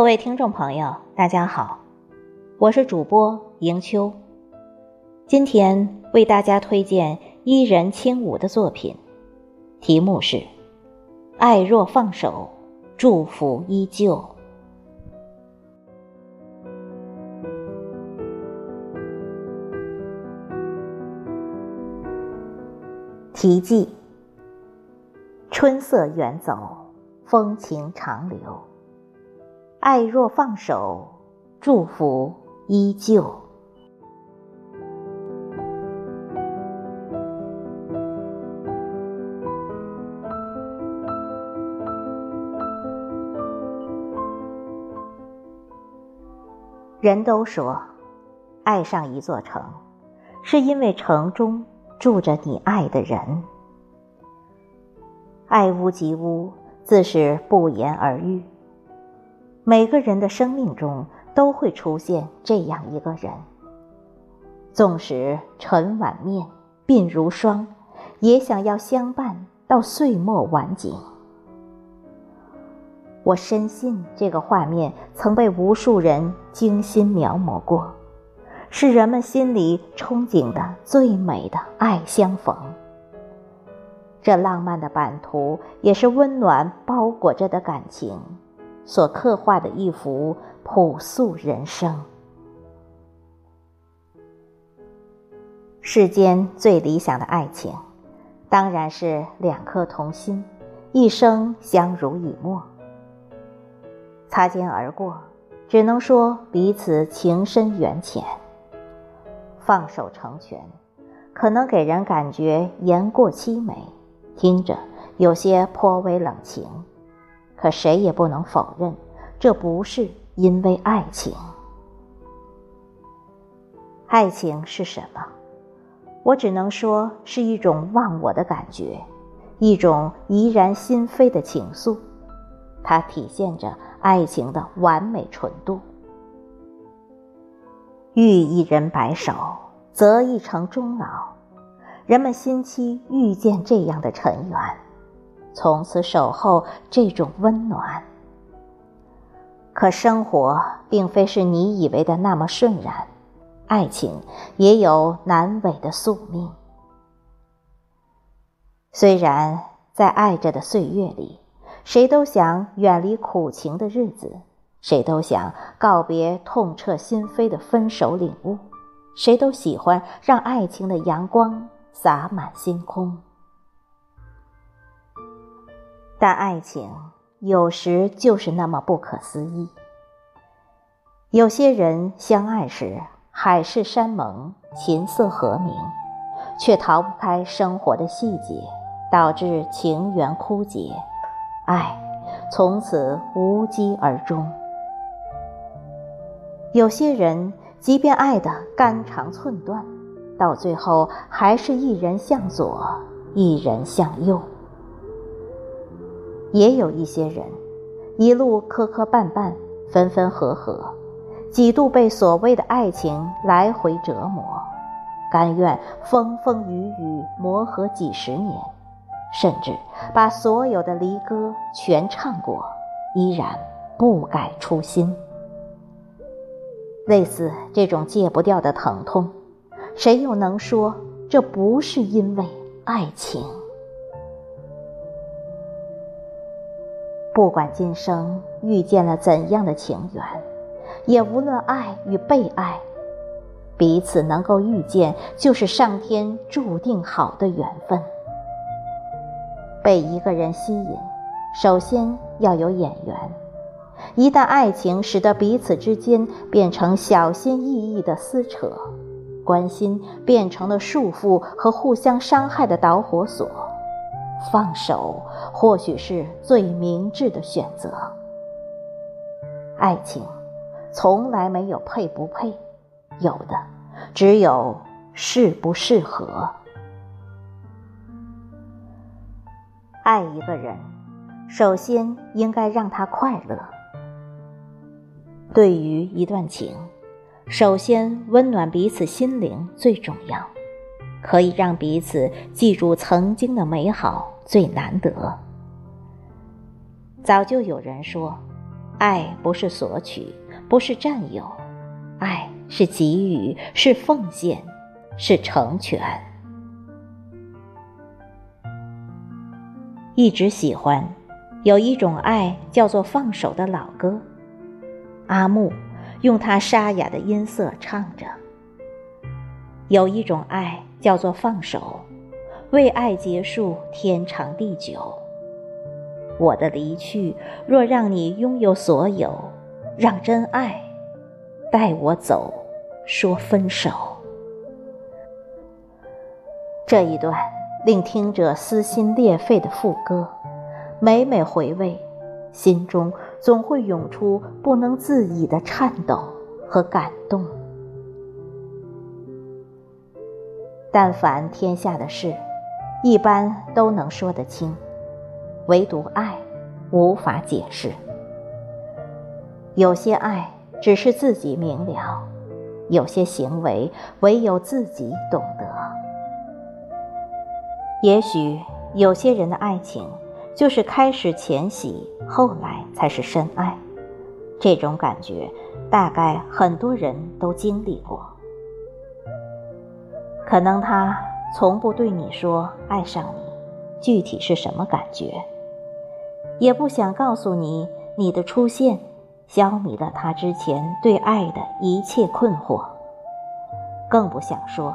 各位听众朋友，大家好，我是主播迎秋。今天为大家推荐伊人轻舞的作品，题目是《爱若放手，祝福依旧》。题记：春色远走，风情长留。爱若放手，祝福依旧。人都说，爱上一座城，是因为城中住着你爱的人。爱屋及乌，自是不言而喻。每个人的生命中都会出现这样一个人，纵使尘碗面、鬓如霜，也想要相伴到岁末晚景。我深信这个画面曾被无数人精心描摹过，是人们心里憧憬的最美的爱相逢。这浪漫的版图，也是温暖包裹着的感情。所刻画的一幅朴素人生。世间最理想的爱情，当然是两颗同心，一生相濡以沫。擦肩而过，只能说彼此情深缘浅。放手成全，可能给人感觉言过凄美，听着有些颇为冷情。可谁也不能否认，这不是因为爱情。爱情是什么？我只能说是一种忘我的感觉，一种怡然心扉的情愫。它体现着爱情的完美纯度。遇一人白首，则一城终老。人们心期遇见这样的尘缘。从此守候这种温暖。可生活并非是你以为的那么顺然，爱情也有难违的宿命。虽然在爱着的岁月里，谁都想远离苦情的日子，谁都想告别痛彻心扉的分手领悟，谁都喜欢让爱情的阳光洒满星空。但爱情有时就是那么不可思议。有些人相爱时海誓山盟、琴瑟和鸣，却逃不开生活的细节，导致情缘枯竭，爱从此无疾而终。有些人即便爱得肝肠寸断，到最后还是一人向左，一人向右。也有一些人，一路磕磕绊绊，分分合合，几度被所谓的爱情来回折磨，甘愿风风雨雨磨合几十年，甚至把所有的离歌全唱过，依然不改初心。类似这种戒不掉的疼痛，谁又能说这不是因为爱情？不管今生遇见了怎样的情缘，也无论爱与被爱，彼此能够遇见，就是上天注定好的缘分。被一个人吸引，首先要有眼缘。一旦爱情使得彼此之间变成小心翼翼的撕扯，关心变成了束缚和互相伤害的导火索。放手或许是最明智的选择。爱情从来没有配不配，有的只有适不适合。爱一个人，首先应该让他快乐。对于一段情，首先温暖彼此心灵最重要。可以让彼此记住曾经的美好最难得。早就有人说，爱不是索取，不是占有，爱是给予，是奉献，是成全。一直喜欢，有一种爱叫做放手的老歌。阿木用他沙哑的音色唱着：“有一种爱叫做放手，为爱结束天长地久。我的离去若让你拥有所有，让真爱带我走，说分手。”这一段令听者撕心裂肺的副歌，每每回味，心中。总会涌出不能自已的颤抖和感动。但凡天下的事，一般都能说得清，唯独爱，无法解释。有些爱只是自己明了，有些行为唯有自己懂得。也许有些人的爱情。就是开始浅喜，后来才是深爱，这种感觉大概很多人都经历过。可能他从不对你说爱上你，具体是什么感觉，也不想告诉你你的出现消弭了他之前对爱的一切困惑，更不想说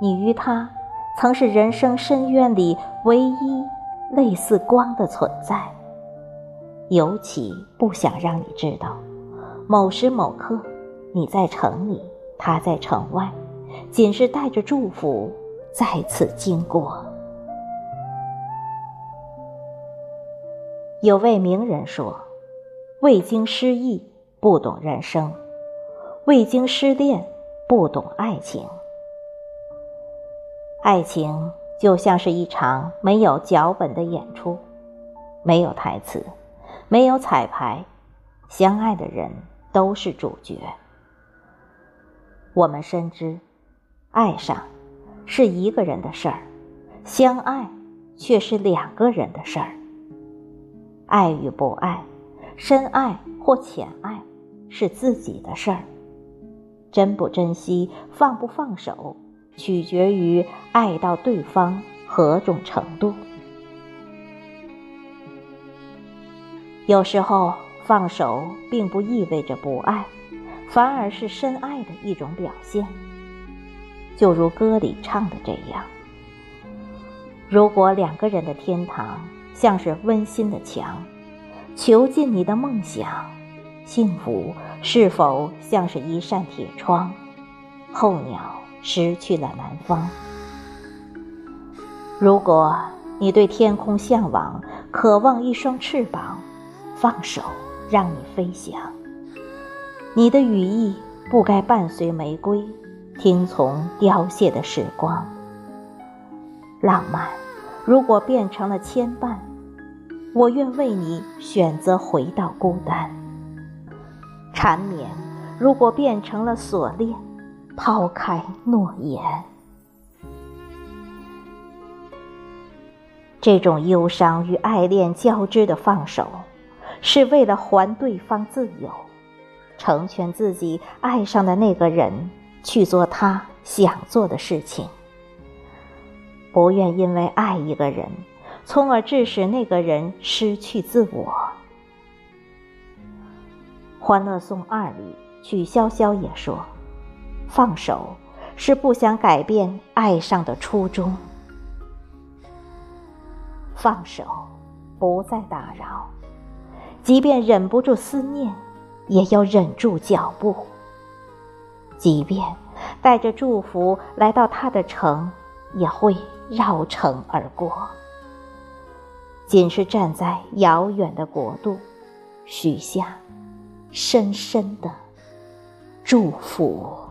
你与他曾是人生深渊里唯一。类似光的存在，尤其不想让你知道，某时某刻，你在城里，他在城外，仅是带着祝福再次经过。有位名人说：“未经失意，不懂人生；未经失恋，不懂爱情。爱情。”就像是一场没有脚本的演出，没有台词，没有彩排，相爱的人都是主角。我们深知，爱上是一个人的事儿，相爱却是两个人的事儿。爱与不爱，深爱或浅爱，是自己的事儿。珍不珍惜，放不放手。取决于爱到对方何种程度。有时候放手并不意味着不爱，反而是深爱的一种表现。就如歌里唱的这样：如果两个人的天堂像是温馨的墙，囚禁你的梦想，幸福是否像是一扇铁窗，候鸟？失去了南方。如果你对天空向往，渴望一双翅膀，放手让你飞翔。你的羽翼不该伴随玫瑰，听从凋谢的时光。浪漫如果变成了牵绊，我愿为你选择回到孤单。缠绵如果变成了锁链。抛开诺言，这种忧伤与爱恋交织的放手，是为了还对方自由，成全自己爱上的那个人，去做他想做的事情。不愿因为爱一个人，从而致使那个人失去自我。《欢乐颂二》里，曲筱绡也说。放手，是不想改变爱上的初衷。放手，不再打扰，即便忍不住思念，也要忍住脚步。即便带着祝福来到他的城，也会绕城而过。仅是站在遥远的国度，许下深深的祝福。